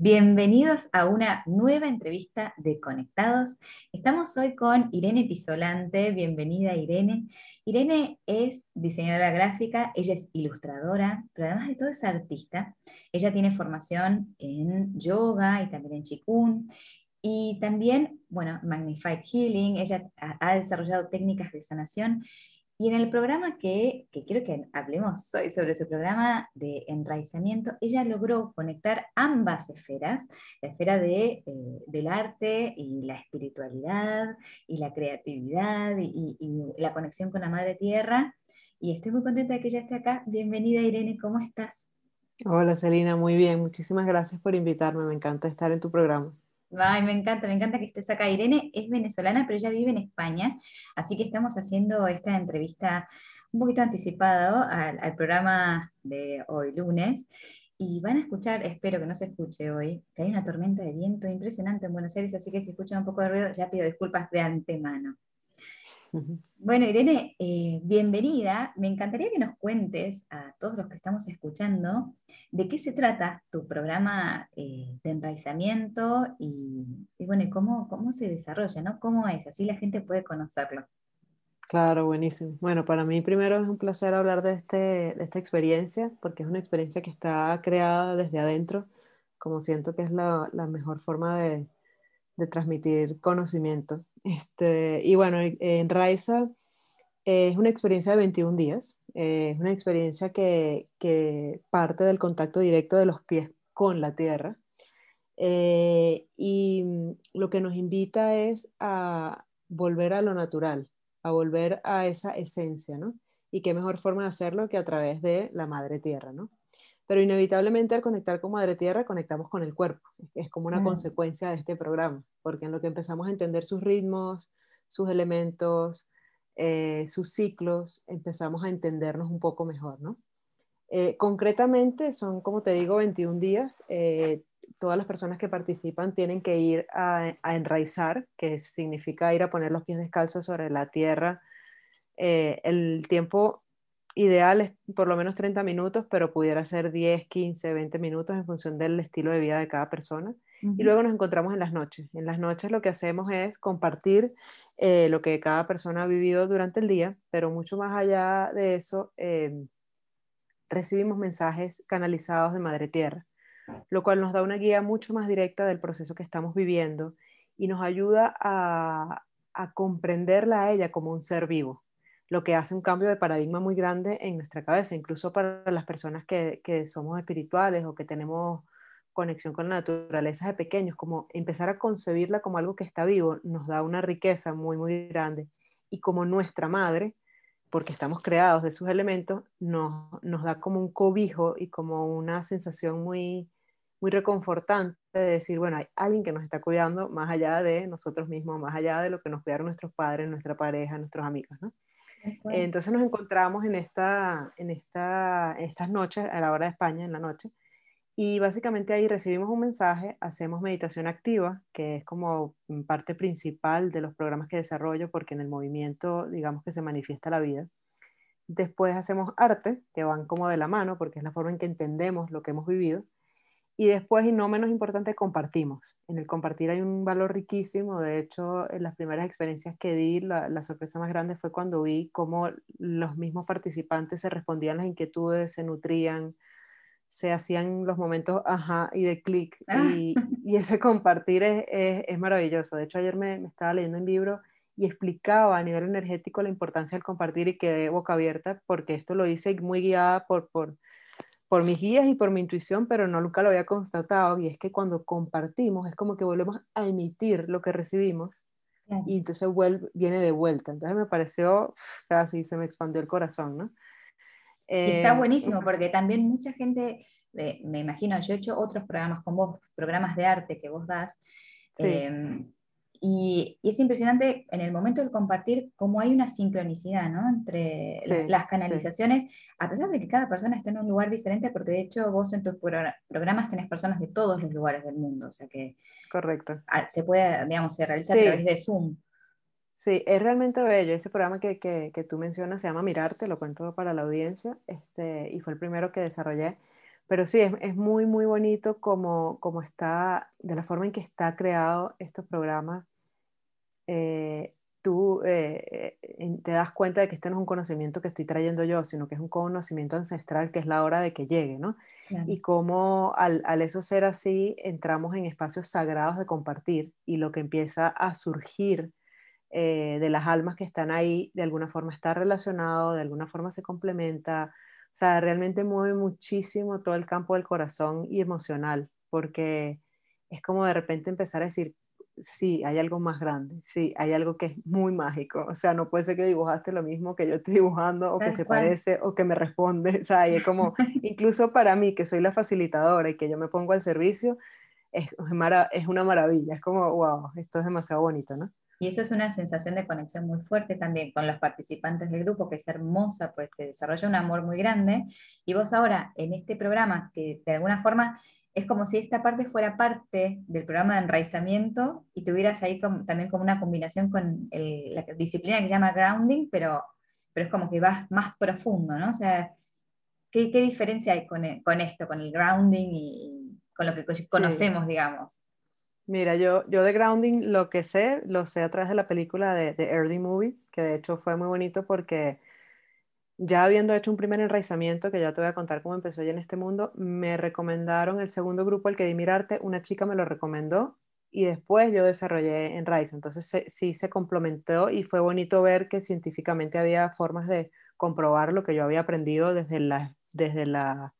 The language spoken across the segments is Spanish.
Bienvenidos a una nueva entrevista de Conectados. Estamos hoy con Irene Pisolante. Bienvenida, Irene. Irene es diseñadora gráfica, ella es ilustradora, pero además de todo es artista. Ella tiene formación en yoga y también en chikun. Y también, bueno, Magnified Healing. Ella ha desarrollado técnicas de sanación y en el programa que, quiero que hablemos hoy sobre su programa de enraizamiento, ella logró conectar ambas esferas, la esfera de, eh, del arte y la espiritualidad y la creatividad y, la conexión con la Madre Tierra. Y estoy muy contenta de que ella esté acá. Bienvenida Irene, ¿cómo estás? Hola Celina, muy bien. Muchísimas gracias por invitarme. Me encanta estar en tu programa. Ay, me encanta, me encanta que estés acá. Irene es venezolana, pero ella vive en España, así que estamos haciendo esta entrevista un poquito anticipada al, programa de hoy lunes. Y van a escuchar, espero que no se escuche hoy, que hay una tormenta de viento impresionante en Buenos Aires, así que si escuchan un poco de ruido, ya pido disculpas de antemano. Bueno, Irene, eh, bienvenida. Me encantaría que nos cuentes a todos los que estamos escuchando de qué se trata tu programa eh, de enraizamiento y, bueno, cómo, cómo se desarrolla, ¿no? ¿Cómo es? Así la gente puede conocerlo. Claro, buenísimo. Bueno, para mí primero es un placer hablar de, este, de esta experiencia, porque es una experiencia que está creada desde adentro, como siento que es la, la mejor forma de, de transmitir conocimiento. Este, y bueno, en Raiza es una experiencia de 21 días, es una experiencia que, que, parte del contacto directo de los pies con la tierra. Eh, y lo que nos invita es a volver a lo natural, a volver a esa esencia, ¿no? Y qué mejor forma de hacerlo que a través de la madre tierra, ¿no? Pero inevitablemente al conectar con Madre Tierra conectamos con el cuerpo. Es como una mm. consecuencia de este programa, porque en lo que empezamos a entender sus ritmos, sus elementos, eh, sus ciclos, empezamos a entendernos un poco mejor, ¿no? Eh, concretamente son, como te digo, 21 días. Eh, todas las personas que participan tienen que ir a, a, enraizar, que significa ir a poner los pies descalzos sobre la tierra. el tiempo ideal es por lo menos 30 minutos, pero pudiera ser 10, 15, 20 minutos en función del estilo de vida de cada persona. Y luego nos encontramos en las noches. En las noches lo que hacemos es compartir eh, lo que cada persona ha vivido durante el día, pero mucho más allá de eso, eh, recibimos mensajes canalizados de Madre Tierra, lo cual nos da una guía mucho más directa del proceso que estamos viviendo y nos ayuda a, a comprenderla a ella como un ser vivo lo que hace un cambio de paradigma muy grande en nuestra cabeza, incluso para las personas que, somos espirituales o que tenemos conexión con la naturaleza de pequeños, como empezar a concebirla como algo que está vivo, nos da una riqueza muy, muy grande. Y como nuestra madre, porque estamos creados de sus elementos, nos, nos da como un cobijo y como una sensación muy, muy reconfortante de decir, bueno, hay alguien que nos está cuidando más allá de nosotros mismos, más allá de lo que nos cuidaron nuestros padres, nuestra pareja, nuestros amigos, ¿no? Entonces nos encontramos en, esta, en, esta, estas noches, a la hora de España, en la noche, y básicamente ahí recibimos un mensaje, hacemos meditación activa, que es como parte principal de los programas que desarrollo, porque en el movimiento, digamos que se manifiesta la vida. Después hacemos arte, que van como de la mano, porque es la forma en que entendemos lo que hemos vivido. Y después, y no menos importante, compartimos. En el compartir hay un valor riquísimo. De hecho, en las primeras experiencias que di, la, sorpresa más grande fue cuando vi cómo los mismos participantes se respondían las inquietudes, se nutrían, se hacían los momentos ajá y de clic. Ah. Y, y, ese compartir es, es, maravilloso. De hecho, ayer me, me, estaba leyendo un libro y explicaba a nivel energético la importancia del compartir y quedé boca abierta porque esto lo hice muy guiada por... por por mis guías y por mi intuición, pero no nunca lo había constatado, y es que cuando compartimos es como que volvemos a emitir lo que recibimos y entonces vuelve, viene de vuelta. Entonces me pareció, o sea, así se me expandió el corazón, ¿no? está em, buenísimo porque también mucha gente, eh, me imagino, yo he hecho otros programas con vos, programas de arte que vos das, sí. Em, y, es impresionante en el momento del compartir cómo hay una sincronicidad ¿no? entre las canalizaciones, a pesar de que cada persona está en un lugar diferente, porque de hecho vos en tus programas tenés personas de todos los lugares del mundo, o sea que Correcto. se puede, digamos, se realiza a través de Zoom. Sí, es realmente bello. Ese programa que, que, tú mencionas se llama Mirarte, lo cuento para la audiencia, este, y fue el primero que desarrollé pero sí, es, es, muy, muy bonito como, como está, de la forma en que está creado estos programas. Eh, tú eh, te das cuenta de que este no es un conocimiento que estoy trayendo yo, sino que es un conocimiento ancestral que es la hora de que llegue, ¿no? Y cómo al, al, eso ser así, entramos en espacios sagrados de compartir y lo que empieza a surgir eh, de las almas que están ahí, de alguna forma está relacionado, de alguna forma se complementa, o sea, realmente mueve muchísimo todo el campo del corazón y emocional, porque es como de repente empezar a decir, sí, hay algo más grande, sí, hay algo que es muy mágico, o sea, no puede ser que dibujaste lo mismo que yo estoy dibujando o que se parece o que me responde, o sea, y es como, incluso para mí que soy la facilitadora y que yo me pongo al servicio, es, es una maravilla, es como, wow, esto es demasiado bonito, ¿no? Y eso es una sensación de conexión muy fuerte también con los participantes del grupo, que es hermosa, pues se desarrolla un amor muy grande. Y vos ahora, en este programa, que de alguna forma es como si esta parte fuera parte del programa de enraizamiento y tuvieras ahí también como una combinación con la disciplina que se llama grounding, pero, pero es como que vas más profundo, ¿no? O sea, ¿qué, qué diferencia hay con, con, esto, con el grounding y con lo que conocemos, digamos? Mira, yo, yo de grounding lo que sé, lo sé a través de la película de, de Early Movie, que de hecho fue muy bonito porque ya habiendo hecho un primer enraizamiento, que ya te voy a contar cómo empezó ya en este mundo, me recomendaron el segundo grupo, el que di mirarte, una chica me lo recomendó y después yo desarrollé Enraiz. Entonces sí se complementó y fue bonito ver que científicamente había formas de comprobar lo que yo había aprendido desde la, desde la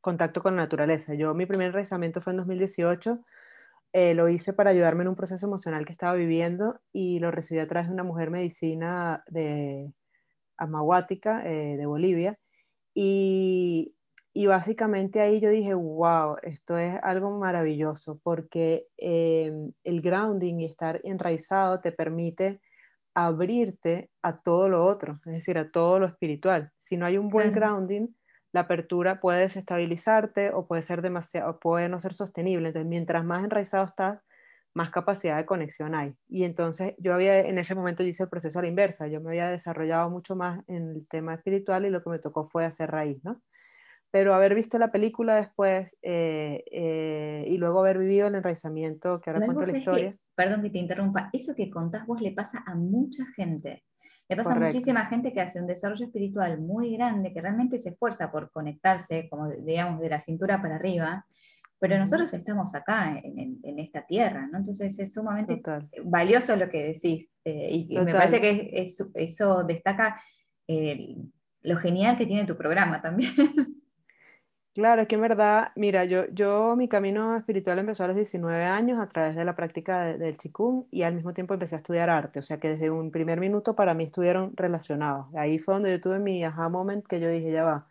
contacto con la naturaleza. Yo mi primer enraizamiento fue en 2018. Eh, lo hice para ayudarme en un proceso emocional que estaba viviendo y lo recibí a través de una mujer medicina de, Amahuática eh, de Bolivia. Y, básicamente ahí yo dije, wow, esto es algo maravilloso porque em, el grounding y estar enraizado te permite abrirte a todo lo otro, es decir, a todo lo espiritual. Si no hay un buen grounding, la apertura puede desestabilizarte o puede ser demasiado, puede no ser sostenible. Entonces, mientras más enraizado estás, más capacidad de conexión hay. Y entonces yo había, en ese momento yo hice el proceso a la inversa, yo me había desarrollado mucho más en el tema espiritual y lo que me tocó fue hacer raíz, ¿no? Pero haber visto la película después eh, eh, y luego haber vivido el enraizamiento, que ahora cuento la historia. perdón que te interrumpa, eso que contás vos le pasa a mucha gente. Le pasa a muchísima gente que hace un desarrollo espiritual muy grande, que realmente se esfuerza por conectarse, como digamos, de la cintura para arriba, pero nosotros estamos acá en, esta tierra, ¿no? Entonces es sumamente valioso lo que decís eh, y, me parece que eso destaca eh, lo genial que tiene tu programa también. Claro, es que en verdad, mira, yo, yo mi camino espiritual empezó a los 19 años a través de la práctica del chikung y al mismo tiempo empecé a estudiar arte, o sea que desde un primer minuto para mí estuvieron relacionados. Ahí fue donde yo tuve mi aha moment que yo dije, ya va,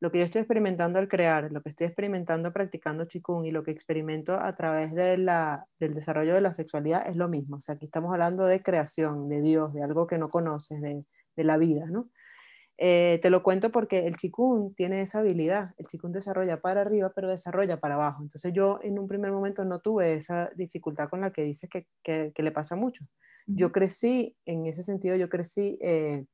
lo que yo estoy experimentando al crear, lo que estoy experimentando practicando Qigong y lo que experimento a través de la, del desarrollo de la sexualidad es lo mismo. O sea, aquí estamos hablando de creación, de Dios, de algo que no conoces, de, de la vida, ¿no? Eh, te lo cuento porque el Qigong tiene esa habilidad. El Qigong desarrolla para arriba, pero desarrolla para abajo. Entonces yo en un primer momento no tuve esa dificultad con la que dices que, que, que le pasa mucho. Yo crecí, en ese sentido, yo crecí... Eh,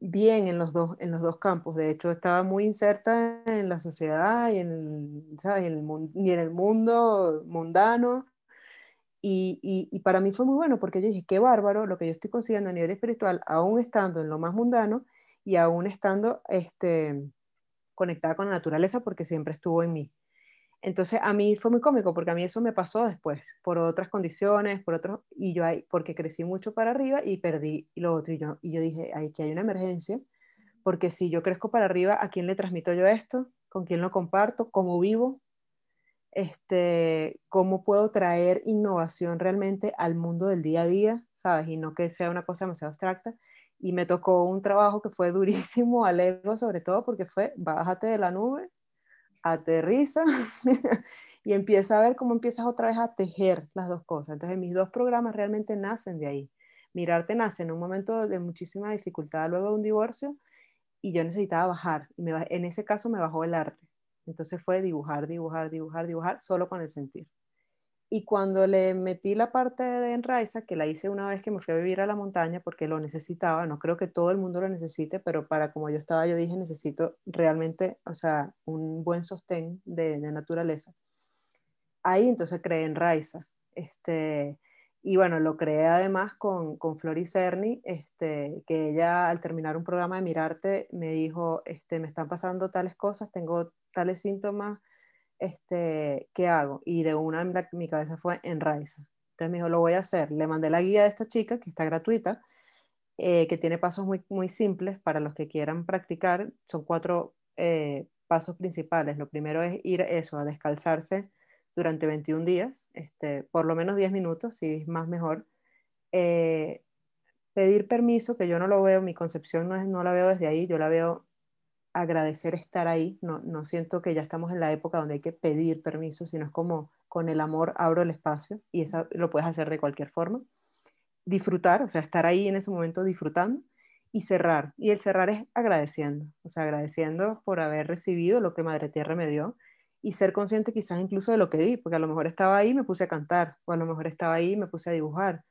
bien en los, dos, en los dos campos. De hecho, estaba muy inserta en la sociedad y en el, y en el mundo mundano. Y, y, para mí fue muy bueno porque yo dije, qué bárbaro lo que yo estoy consiguiendo a nivel espiritual, aún estando en lo más mundano y aún estando este, conectada con la naturaleza porque siempre estuvo en mí. Entonces a mí fue muy cómico porque a mí eso me pasó después, por otras condiciones, por otros, y yo ahí, porque crecí mucho para arriba y perdí lo otro. Y yo, y yo dije, aquí hay una emergencia, porque si yo crezco para arriba, ¿a quién le transmito yo esto? ¿Con quién lo comparto? ¿Cómo vivo? Este, ¿Cómo puedo traer innovación realmente al mundo del día a día? ¿Sabes? Y no que sea una cosa demasiado abstracta. Y me tocó un trabajo que fue durísimo al ego, sobre todo porque fue, bájate de la nube aterriza y empieza a ver cómo empiezas otra vez a tejer las dos cosas. Entonces mis dos programas realmente nacen de ahí. Mirarte nace en un momento de muchísima dificultad luego de un divorcio y yo necesitaba bajar. En ese caso me bajó el arte. Entonces fue dibujar, dibujar, dibujar, dibujar solo con el sentir. Y cuando le metí la parte de Enraiza, que la hice una vez que me fui a vivir a la montaña porque lo necesitaba, no creo que todo el mundo lo necesite, pero para como yo estaba, yo dije, necesito realmente, o sea, un buen sostén de, de naturaleza. Ahí entonces creé Enraiza. Este, y bueno, lo creé además con, con Flori Cerny, este, que ella al terminar un programa de Mirarte me dijo, este, me están pasando tales cosas, tengo tales síntomas, este, ¿qué hago? Y de una mi cabeza fue en Raiza. Entonces me dijo, lo voy a hacer. Le mandé la guía de esta chica, que está gratuita, eh, que tiene pasos muy, muy simples para los que quieran practicar. Son cuatro eh, pasos principales. Lo primero es ir eso, a descalzarse durante 21 días, este, por lo menos 10 minutos, si es más mejor. Eh, pedir permiso, que yo no lo veo, mi concepción no, es, no la veo desde ahí, yo la veo agradecer estar ahí, no, no siento que ya estamos en la época donde hay que pedir permiso, sino es como con el amor abro el espacio y eso lo puedes hacer de cualquier forma. Disfrutar, o sea, estar ahí en ese momento disfrutando y cerrar. Y el cerrar es agradeciendo, o sea, agradeciendo por haber recibido lo que Madre Tierra me dio y ser consciente quizás incluso de lo que di, porque a lo mejor estaba ahí y me puse a cantar, o a lo mejor estaba ahí y me puse a dibujar.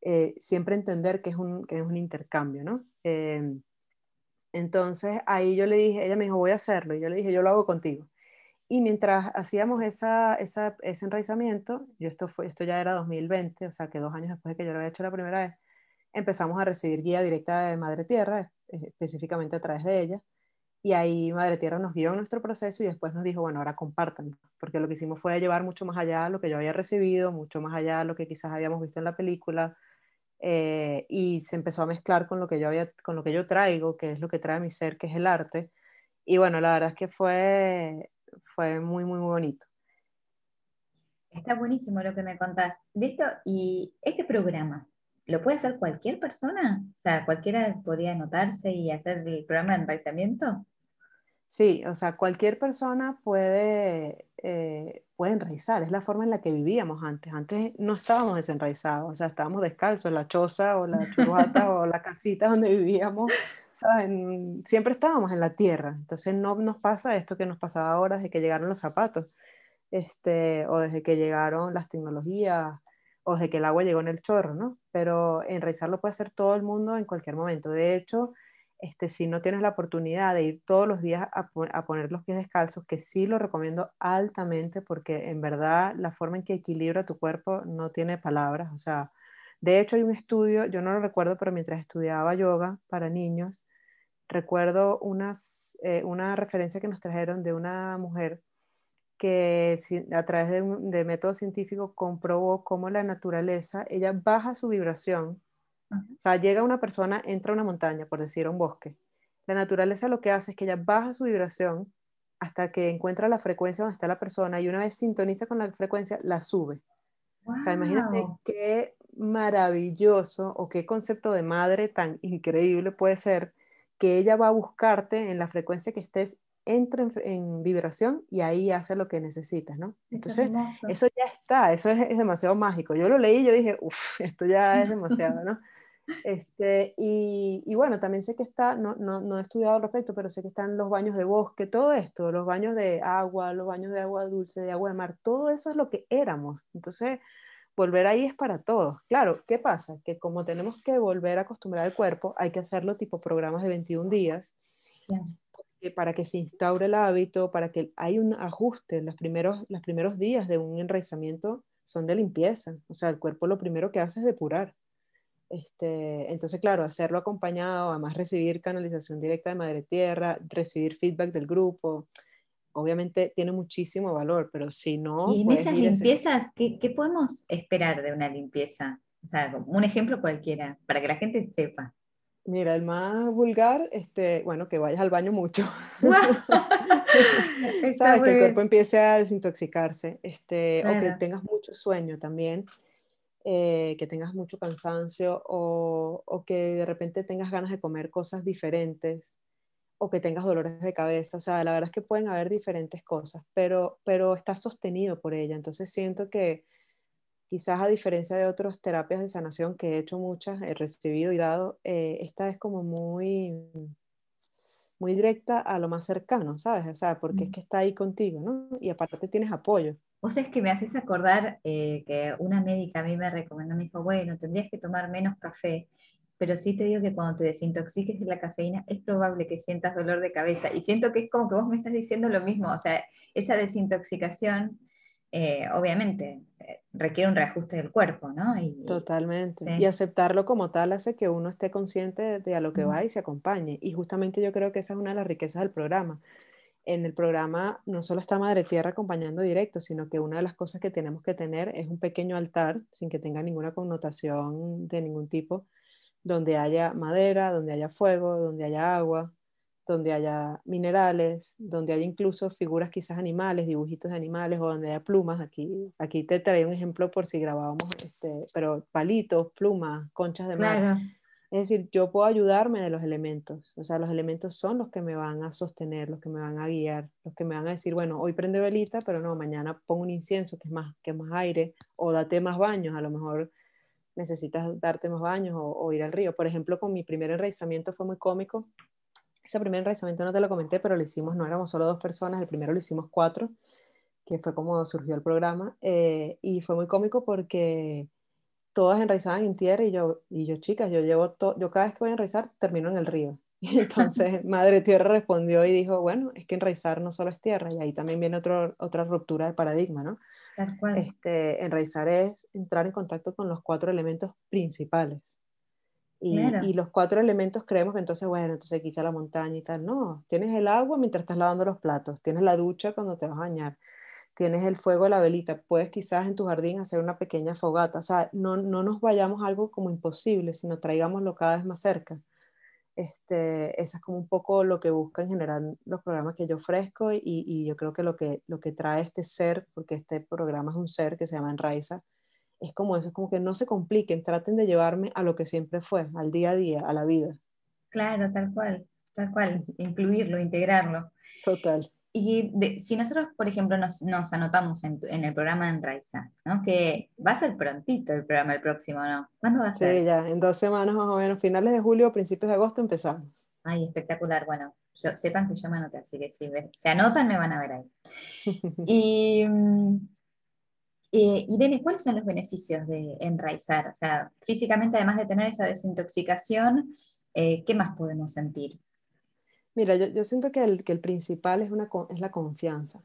Eh, siempre entender que es un, que es un intercambio, ¿no? Eh, entonces ahí yo le dije, ella me dijo, voy a hacerlo. Y yo le dije, yo lo hago contigo. Y mientras hacíamos esa, ese enraizamiento, yo esto, fue, esto ya era 2020, o sea que dos años después de que yo lo había hecho la primera vez, empezamos a recibir guía directa de Madre Tierra, específicamente a través de ella. Y ahí Madre Tierra nos guió en nuestro proceso y después nos dijo, bueno, ahora compartan, porque lo que hicimos fue llevar mucho más allá lo que yo había recibido, mucho más allá lo que quizás habíamos visto en la película, eh, y se empezó a mezclar con lo que yo había, con lo que yo traigo, que es lo que trae mi ser, que es el arte. Y bueno, la verdad es que fue, fue muy, muy, bonito. Está buenísimo lo que me contás. De esto, y este programa, ¿lo puede hacer cualquier persona? O sea, ¿cualquiera podría anotarse y hacer el programa de enraizamiento? Sí, o sea, cualquier persona puede, eh, puede enraizar, es la forma en la que vivíamos antes. Antes no estábamos desenraizados, o sea, estábamos descalzos, en la choza o la churrata o la casita donde vivíamos, ¿saben? Siempre estábamos en la tierra. Entonces no nos pasa esto que nos pasaba ahora desde que llegaron los zapatos, este, o desde que llegaron las tecnologías, o desde que el agua llegó en el chorro, ¿no? Pero enraizar lo puede hacer todo el mundo en cualquier momento. De hecho, este, si no tienes la oportunidad de ir todos los días a, poner los pies descalzos, que sí lo recomiendo altamente porque en verdad la forma en que equilibra tu cuerpo no tiene palabras. O sea, de hecho hay un estudio, yo no lo recuerdo, pero mientras estudiaba yoga para niños, recuerdo unas, eh, una referencia que nos trajeron de una mujer que a través de, de método científico comprobó cómo la naturaleza, ella baja su vibración o sea, llega una persona, entra a una montaña, por decir, a un bosque. La naturaleza lo que hace es que ella baja su vibración hasta que encuentra la frecuencia donde está la persona y una vez sintoniza con la frecuencia, la sube. O sea, imagínate qué maravilloso o qué concepto de madre tan increíble puede ser que ella va a buscarte en la frecuencia que estés, entra en, vibración y ahí hace lo que necesitas, ¿no? Entonces, eso, ya está, eso es, es, demasiado mágico. Yo lo leí y yo dije, uff, esto ya es demasiado, ¿no? Este, y, bueno, también sé que está, no, no, no, he estudiado al respecto, pero sé que están los baños de bosque, todo esto, los baños de agua, los baños de agua dulce, de agua de mar, todo eso es lo que éramos. Entonces, volver ahí es para todos. Claro, ¿qué pasa? Que como tenemos que volver a acostumbrar el cuerpo, hay que hacerlo tipo programas de 21 días. Para que se instaure el hábito, para que hay un ajuste. Los primeros, los primeros días de un enraizamiento son de limpieza. O sea, el cuerpo lo primero que hace es depurar. Este, entonces, claro, hacerlo acompañado, además recibir canalización directa de Madre Tierra, recibir feedback del grupo, obviamente tiene muchísimo valor, pero si no... Y en esas limpiezas, ¿qué, ¿qué, podemos esperar de una limpieza? O sea, un ejemplo cualquiera, para que la gente sepa. Mira, el más vulgar, este, bueno, que vayas al baño mucho. ¿Sabes? Que el cuerpo empiece a desintoxicarse, este, o que tengas mucho sueño también. Eh, que tengas mucho cansancio o, o, que de repente tengas ganas de comer cosas diferentes o que tengas dolores de cabeza. O sea, la verdad es que pueden haber diferentes cosas, pero, pero estás sostenido por ella. Entonces siento que quizás a diferencia de otras terapias de sanación que he hecho muchas, he recibido y dado, eh, esta es como muy muy directa a lo más cercano, ¿sabes? O sea, porque es mm. que está ahí contigo, ¿no? Y aparte tienes apoyo. Vos es que me haces acordar eh, que una médica a mí me recomendó, me dijo, bueno, tendrías que tomar menos café, pero sí te digo que cuando te desintoxiques de la cafeína es probable que sientas dolor de cabeza. Y siento que es como que vos me estás diciendo lo mismo, o sea, esa desintoxicación eh, obviamente eh, requiere un reajuste del cuerpo, ¿no? Totalmente. Y aceptarlo como tal hace que uno esté consciente de, a lo que va y se acompañe. Y justamente yo creo que esa es una de las riquezas del programa en el programa no solo está Madre Tierra acompañando directo, sino que una de las cosas que tenemos que tener es un pequeño altar, sin que tenga ninguna connotación de ningún tipo, donde haya madera, donde haya fuego, donde haya agua, donde haya minerales, donde haya incluso figuras quizás animales, dibujitos de animales o donde haya plumas. Aquí, aquí te trae un ejemplo por si grabábamos, este, pero palitos, plumas, conchas de mar. Es decir, yo puedo ayudarme de los elementos, o sea, los elementos son los que me van a sostener, los que me van a guiar, los que me van a decir, bueno, hoy prende velita, pero no, mañana pongo un incienso que es más, que más aire, o date más baños, a lo mejor necesitas darte más baños o, ir al río. Por ejemplo, con mi primer enraizamiento fue muy cómico. Ese primer enraizamiento no te lo comenté, pero lo hicimos, no éramos solo dos personas, el primero lo hicimos cuatro, que fue como surgió el programa, eh, y fue muy cómico porque todas enraizaban en tierra y yo, y yo chicas, yo llevo yo cada vez que voy a enraizar termino en el río. Y entonces Madre Tierra respondió y dijo, bueno, es que enraizar no solo es tierra, y ahí también viene otro, otra ruptura de paradigma, ¿no? Este, enraizar es entrar en contacto con los cuatro elementos principales. Y, y, los cuatro elementos creemos que entonces, bueno, entonces quizá la montaña y tal. No, tienes el agua mientras estás lavando los platos, tienes la ducha cuando te vas a bañar, tienes el fuego de la velita, puedes quizás en tu jardín hacer una pequeña fogata, o sea, no, no nos vayamos a algo como imposible, sino traigámoslo cada vez más cerca. Este, eso es como un poco lo que busca en general los programas que yo ofrezco y, y, yo creo que lo, que lo que trae este ser, porque este programa es un ser que se llama Enraiza, es como eso, es como que no se compliquen, traten de llevarme a lo que siempre fue, al día a día, a la vida. Claro, tal cual, tal cual, incluirlo, integrarlo. Total. Y si nosotros, por ejemplo, nos, anotamos en, el programa de Enraiza, ¿no? que va a ser prontito el programa el próximo, ¿no? ¿Cuándo va a ser? Sí, ya, en dos semanas más o menos, finales de julio, principios de agosto empezamos. Ay, espectacular. Bueno, sepan que yo me anoté, así que si se anotan me van a ver ahí. y eh, Irene, ¿cuáles son los beneficios de enraizar? O sea, físicamente, además de tener esta desintoxicación, eh, ¿qué más podemos sentir? Mira, yo, siento que el, que el principal es, una, es la confianza.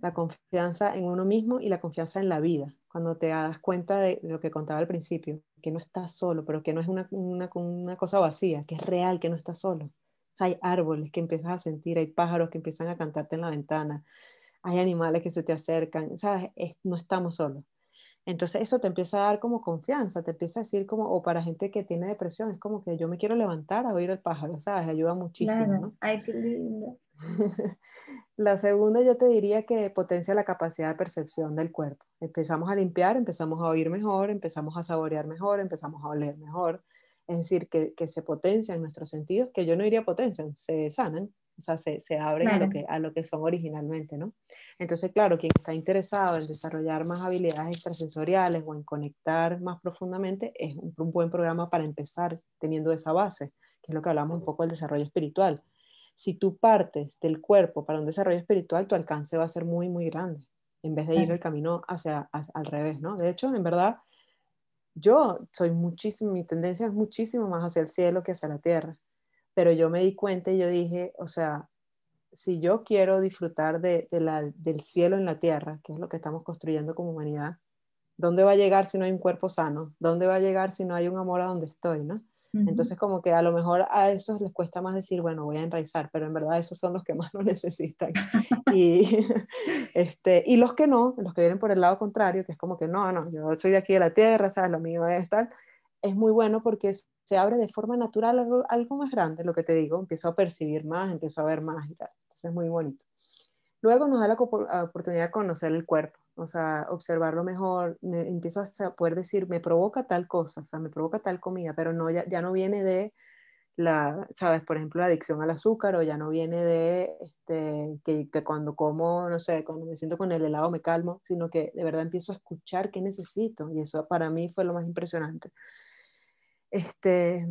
La confianza en uno mismo y la confianza en la vida. Cuando te das cuenta de, lo que contaba al principio, que no estás solo, pero que no es una, una, una cosa vacía, que es real, que no estás solo. O sea, hay árboles que empiezas a sentir, hay pájaros que empiezan a cantarte en la ventana, hay animales que se te acercan, ¿sabes? no estamos solos. Entonces eso te empieza a dar como confianza, te empieza a decir como, o para gente que tiene depresión, es como que yo me quiero levantar a oír el pájaro, ¿sabes? Ayuda muchísimo. Claro. Ay, qué lindo. la segunda yo te diría que potencia la capacidad de percepción del cuerpo. Empezamos a limpiar, empezamos a oír mejor, empezamos a saborear mejor, empezamos a oler mejor. Es decir, que, que se potencian nuestros sentidos, que yo no diría potencian, se sanan, o sea, se, se abren a, lo que, a lo que son originalmente, ¿no? Entonces, claro, quien está interesado en desarrollar más habilidades extrasensoriales o en conectar más profundamente es un, buen programa para empezar teniendo esa base, que es lo que hablamos un poco del desarrollo espiritual. Si tú partes del cuerpo para un desarrollo espiritual, tu alcance va a ser muy, muy grande, en vez de ir el camino hacia, al revés, ¿no? De hecho, en verdad, yo soy muchísimo, mi tendencia es muchísimo más hacia el cielo que hacia la tierra pero yo me di cuenta y yo dije, o sea, si yo quiero disfrutar de, la, del cielo en la tierra, que es lo que estamos construyendo como humanidad, ¿dónde va a llegar si no hay un cuerpo sano? ¿Dónde va a llegar si no hay un amor a donde estoy? ¿no? Entonces como que a lo mejor a esos les cuesta más decir, bueno, voy a enraizar, pero en verdad esos son los que más lo necesitan. y, este, y los que no, los que vienen por el lado contrario, que es como que no, no, yo soy de aquí de la tierra, ¿sabes? Lo mío es tal, es muy bueno porque se abre de forma natural algo, más grande, lo que te digo, empiezo a percibir más, empiezo a ver más y tal. Entonces es muy bonito. Luego nos da la oportunidad de conocer el cuerpo, o sea, observarlo mejor, empiezo a poder decir, me provoca tal cosa, o sea, me provoca tal comida, pero no, ya, ya no viene de la, sabes, por ejemplo, la adicción al azúcar o ya no viene de este, que, que, cuando como, no sé, cuando me siento con el helado me calmo, sino que de verdad empiezo a escuchar qué necesito y eso para mí fue lo más impresionante. Este,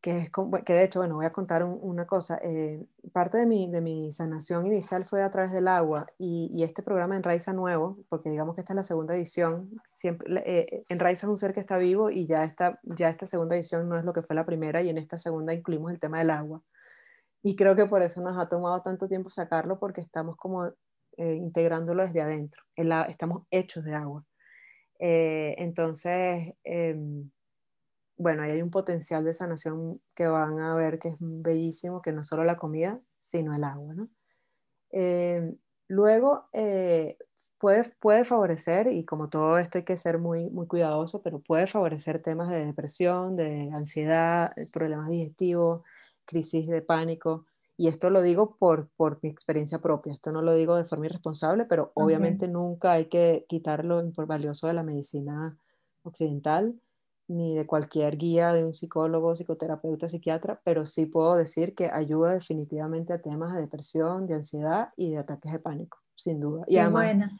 que, es, que de hecho, bueno, voy a contar una cosa. Eh, parte de mi, de mi sanación inicial fue a través del agua y, y, este programa Enraiza Nuevo, porque digamos que esta es la segunda edición, siempre, eh, Enraiza es un ser que está vivo y ya, está, ya esta segunda edición no es lo que fue la primera y en esta segunda incluimos el tema del agua. Y creo que por eso nos ha tomado tanto tiempo sacarlo porque estamos como eh, integrándolo desde adentro. estamos hechos de agua. entonces, em, bueno, ahí hay un potencial de sanación que van a ver que es bellísimo, que no solo la comida, sino el agua, ¿no? Eh, luego, eh, puede, puede favorecer, y como todo esto hay que ser muy, muy cuidadoso, pero puede favorecer temas de depresión, de ansiedad, problemas digestivos, crisis de pánico. Y esto lo digo por, por mi experiencia propia, esto no lo digo de forma irresponsable, pero obviamente nunca hay que quitar lo valioso de la medicina occidental ni de cualquier guía de un psicólogo, psicoterapeuta, psiquiatra, pero sí puedo decir que ayuda definitivamente a temas de depresión, de ansiedad y de ataques de pánico, sin duda. Y Qué bueno.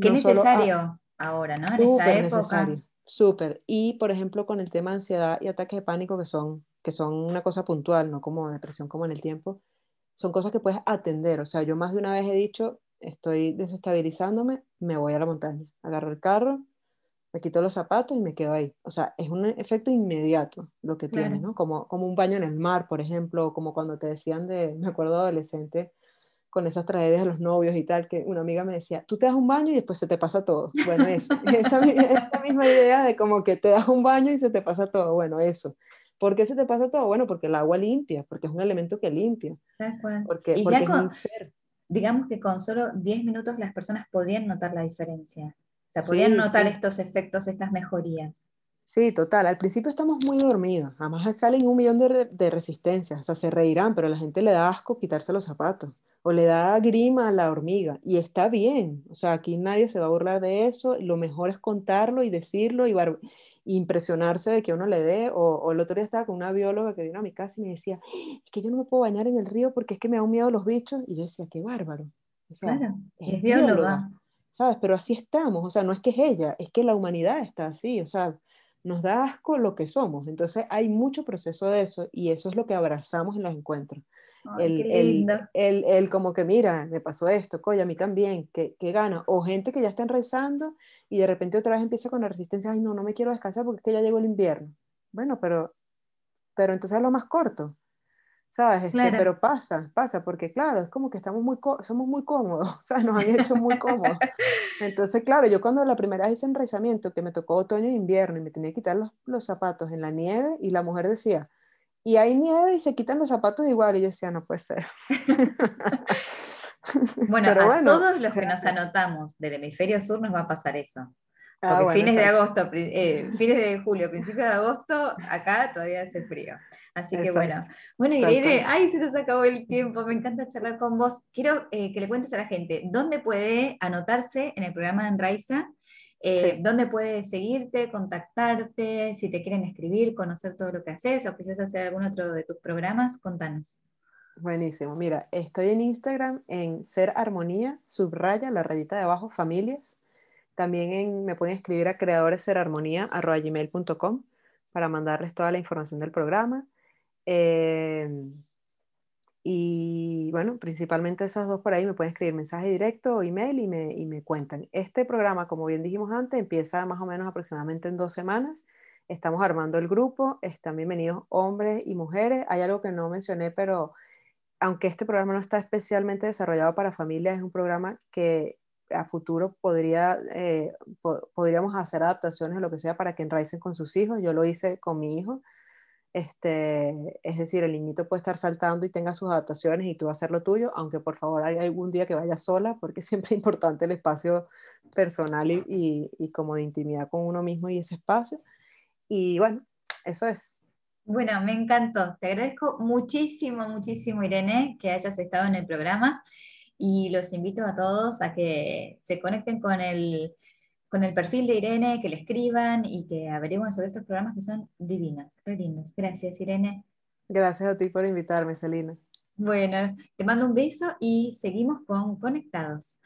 Qué necesario ahora, ¿no? En esta época. necesario. Súper. Y por ejemplo, con el tema de ansiedad y ataques de pánico, que son, que son una cosa puntual, no como depresión como en el tiempo, son cosas que puedes atender. O sea, yo más de una vez he dicho, estoy desestabilizándome, me voy a la montaña, agarro el carro, me quito los zapatos y me quedo ahí. O sea, es un efecto inmediato lo que tiene, ¿no? Como, como un baño en el mar, por ejemplo, como cuando te decían de, me acuerdo adolescente, con esas tragedias de los novios y tal, que una amiga me decía, tú te das un baño y después se te pasa todo. Bueno, eso, esa, esa misma idea de como que te das un baño y se te pasa todo. Bueno, eso. ¿Por qué se te pasa todo? Bueno, porque el agua limpia, porque es un elemento que limpia. Porque, porque es un ser. Digamos que con solo 10 minutos las personas podrían notar la diferencia sea, podrían notar estos efectos, estas mejorías. Sí, total. Al principio estamos muy dormidos. Además salen un millón de, de, resistencias. O sea, se reirán, pero a la gente le da asco quitarse los zapatos. O le da grima a la hormiga. Y está bien. O sea, aquí nadie se va a burlar de eso. Lo mejor es contarlo y decirlo y impresionarse de que uno le dé. O, el otro día estaba con una bióloga que vino a mi casa y me decía, es que yo no me puedo bañar en el río porque es que me da un miedo los bichos. Y yo decía, qué bárbaro. O sea, claro, es, bióloga. ¿Sabes? Pero así estamos, o sea, no es que es ella, es que la humanidad está así, o sea, nos da asco lo que somos. Entonces hay mucho proceso de eso y eso es lo que abrazamos en los encuentros. el, el, el, el, como que mira, me pasó esto, coño, a mí también, que, que, gana. O gente que ya está rezando y de repente otra vez empieza con la resistencia, ay no, no me quiero descansar porque es que ya llegó el invierno. Bueno, pero, pero entonces es lo más corto. ¿Sabes? Este, pero pasa, pasa, porque claro, es como que estamos muy somos muy cómodos, ¿sabes? Nos han hecho muy cómodos. Entonces, claro, yo cuando la primera vez hice enraizamiento, que me tocó otoño e invierno y me tenía que quitar los, los, zapatos en la nieve, y la mujer decía, y hay nieve y se quitan los zapatos igual, y yo decía, no puede ser. bueno, a todos los que nos anotamos del hemisferio sur nos va a pasar eso. Ah, fines de agosto, eh, fines de julio, principios de agosto, acá todavía hace frío. Así que bueno. Bueno, Irene, ay, se nos acabó el tiempo, me encanta charlar con vos. Quiero eh, que le cuentes a la gente dónde puede anotarse en el programa de Enraiza, eh, dónde puede seguirte, contactarte, si te quieren escribir, conocer todo lo que haces o quizás hacer algún otro de tus programas, contanos. Buenísimo, mira, estoy en Instagram en Ser Armonía, subraya la rayita de abajo, familias. También me pueden escribir a creadoresserarmonía.com para mandarles toda la información del programa. Em, y bueno, principalmente esas dos por ahí me pueden escribir mensaje directo o email y me, y me cuentan. Este programa, como bien dijimos antes, empieza más o menos aproximadamente en dos semanas. Estamos armando el grupo, están bienvenidos hombres y mujeres. Hay algo que no mencioné, pero aunque este programa no está especialmente desarrollado para familias, es un programa que a futuro podría, eh, podríamos hacer adaptaciones o lo que sea para que enraicen con sus hijos. Yo lo hice con mi hijo este, es decir, el niñito puede estar saltando y tenga sus adaptaciones y tú vas a hacer lo tuyo, aunque por favor hay algún día que vaya sola, porque siempre es importante el espacio personal y, y, como de intimidad con uno mismo y ese espacio. Y bueno, eso es. Bueno, me encantó. Te agradezco muchísimo, muchísimo, Irene, que hayas estado en el programa y los invito a todos a que se conecten con el con el perfil de Irene, que le escriban y que averigüen sobre estos programas que son divinos, re lindos. Gracias, Irene. Gracias a ti por invitarme, Celina. Bueno, te mando un beso y seguimos con Conectados.